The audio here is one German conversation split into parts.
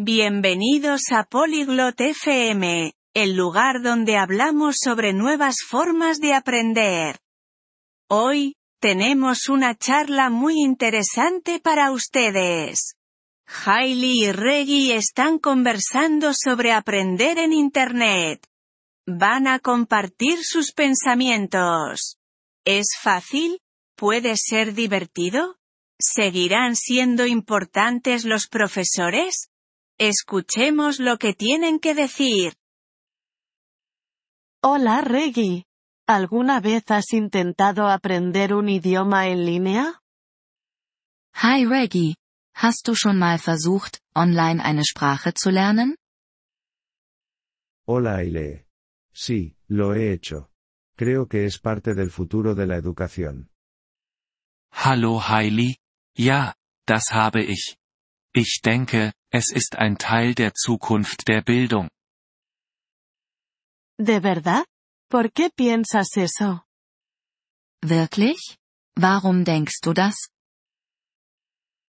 Bienvenidos a Polyglot FM, el lugar donde hablamos sobre nuevas formas de aprender. Hoy, tenemos una charla muy interesante para ustedes. Hailey y Reggie están conversando sobre aprender en Internet. Van a compartir sus pensamientos. ¿Es fácil? ¿Puede ser divertido? ¿Seguirán siendo importantes los profesores? Escuchemos lo que tienen que decir. Hola Reggie. ¿Alguna vez has intentado aprender un idioma en línea? Hi Reggie. Hast du schon mal versucht, online eine Sprache zu lernen? Hola Aile. Sí, lo he hecho. Creo que es parte del futuro de la educación. Hallo Hailey. Ja, das habe ich. Ich denke, es ist ein Teil der Zukunft der Bildung. ¿De verdad? ¿Por qué piensas eso? Wirklich? Warum denkst du das?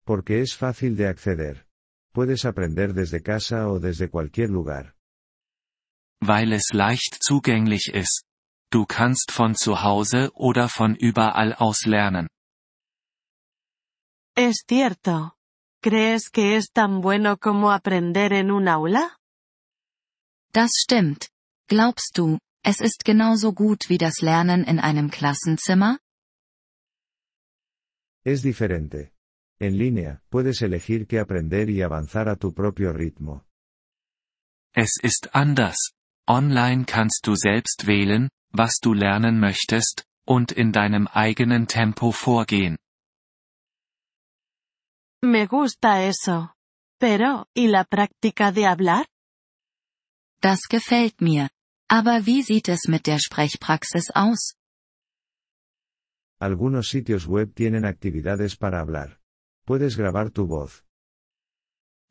Porque es fácil de acceder. Puedes aprender desde casa o desde cualquier lugar. Weil es leicht zugänglich ist. Du kannst von zu Hause oder von überall aus lernen. Es cierto. ¿Crees que es tan bueno como aprender en un aula? Das stimmt. Glaubst du, es ist genauso gut wie das Lernen in einem Klassenzimmer? Es diferente. En línea, puedes elegir qué aprender y avanzar a tu propio ritmo. Es ist anders. Online kannst du selbst wählen, was du lernen möchtest, und in deinem eigenen Tempo vorgehen. Me gusta eso. Pero, ¿y la práctica de hablar? Das gefällt mir. Aber wie sieht es mit der Sprechpraxis aus? Algunos sitios web tienen actividades para hablar. Puedes grabar tu voz.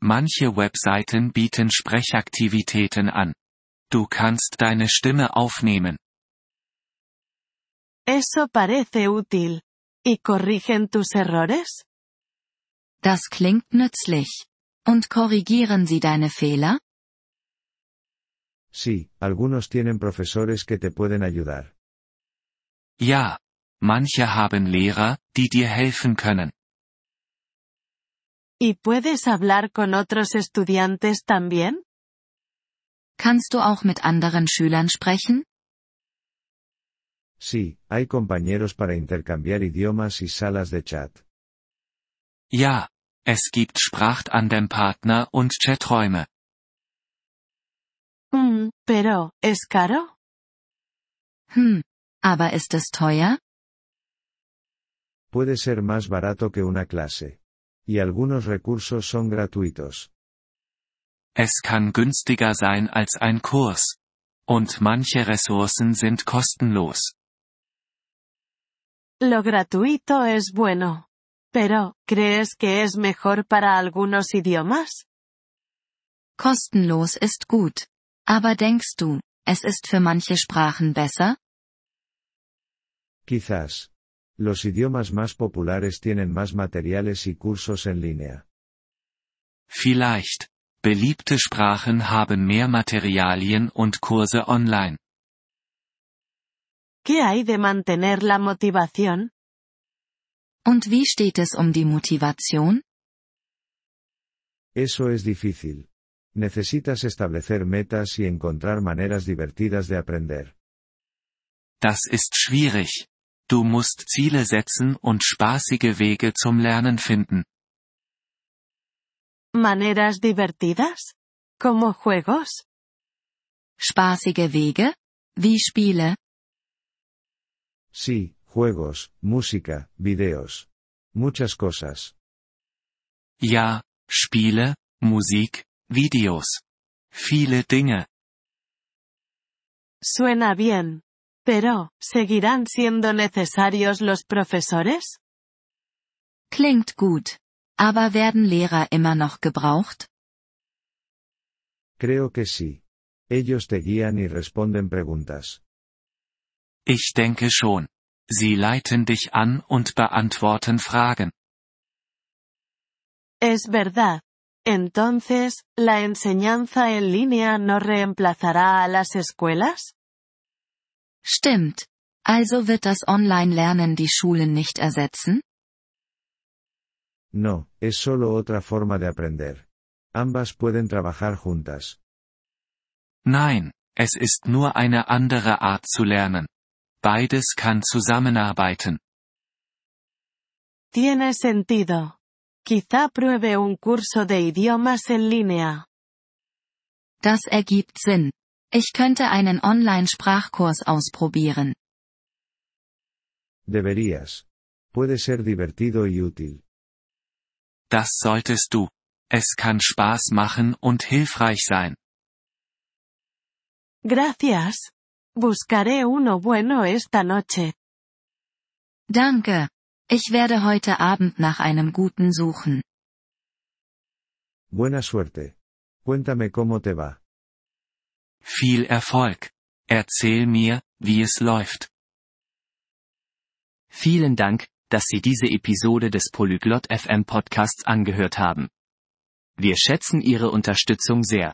Manche Webseiten bieten Sprechaktivitäten an. Du kannst deine Stimme aufnehmen. Eso parece útil. ¿Y corrigen tus errores? Das klingt nützlich. Und korrigieren sie deine Fehler? Sí, algunos tienen profesores que te pueden ayudar. Ja. Manche haben Lehrer, die dir helfen können. ¿Y puedes hablar con otros estudiantes también? Kannst du auch mit anderen Schülern sprechen? Sí, hay compañeros para intercambiar idiomas y salas de chat. Ja. Es gibt Sprachtandem-Partner und Chaträume. Mm, pero, ¿es caro? Hm. Aber ist es teuer? Puede ser más barato que una clase. Y algunos recursos son gratuitos. Es kann günstiger sein als ein Kurs. Und manche Ressourcen sind kostenlos. Lo gratuito es bueno. Pero, ¿crees que es mejor para algunos idiomas? Kostenlos ist gut. Aber denkst du, es ist für manche Sprachen besser? Quizás. Los idiomas más populares tienen más materiales y cursos en línea. Vielleicht. Beliebte Sprachen haben mehr Materialien und Kurse online. ¿Qué hay de mantener la motivación? Und wie steht es um die Motivation? Eso es difícil. Necesitas establecer metas y encontrar maneras divertidas de aprender. Das ist schwierig. Du musst Ziele setzen und spaßige Wege zum Lernen finden. ¿Maneras divertidas? ¿Como juegos? Spaßige Wege? Wie Spiele? Sí, juegos, música, videos. Muchas cosas. Ja, Spiele, Musik, Videos. Viele Dinge. Suena bien. Pero, ¿seguirán siendo necesarios los profesores? Klingt gut. Aber werden Lehrer immer noch gebraucht? Creo que sí. Ellos te guían y responden preguntas. Ich denke schon. Sie leiten dich an und beantworten Fragen. Es verdad. Entonces, ¿la enseñanza en línea no reemplazará a las escuelas? Stimmt. Also wird das Online-Lernen die Schulen nicht ersetzen? No, es solo otra forma de aprender. Ambas pueden trabajar juntas. Nein, es ist nur eine andere Art zu lernen. Beides kann zusammenarbeiten. Tiene sentido. Quizá pruebe un curso de idiomas en línea. Das ergibt Sinn. Ich könnte einen Online-Sprachkurs ausprobieren. Deberías. Puede ser divertido y útil. Das solltest du. Es kann Spaß machen und hilfreich sein. Gracias. Buscaré uno bueno esta noche. Danke. Ich werde heute Abend nach einem guten suchen. Buena suerte. Cuéntame cómo te va. Viel Erfolg. Erzähl mir, wie es läuft. Vielen Dank, dass Sie diese Episode des Polyglot FM Podcasts angehört haben. Wir schätzen Ihre Unterstützung sehr.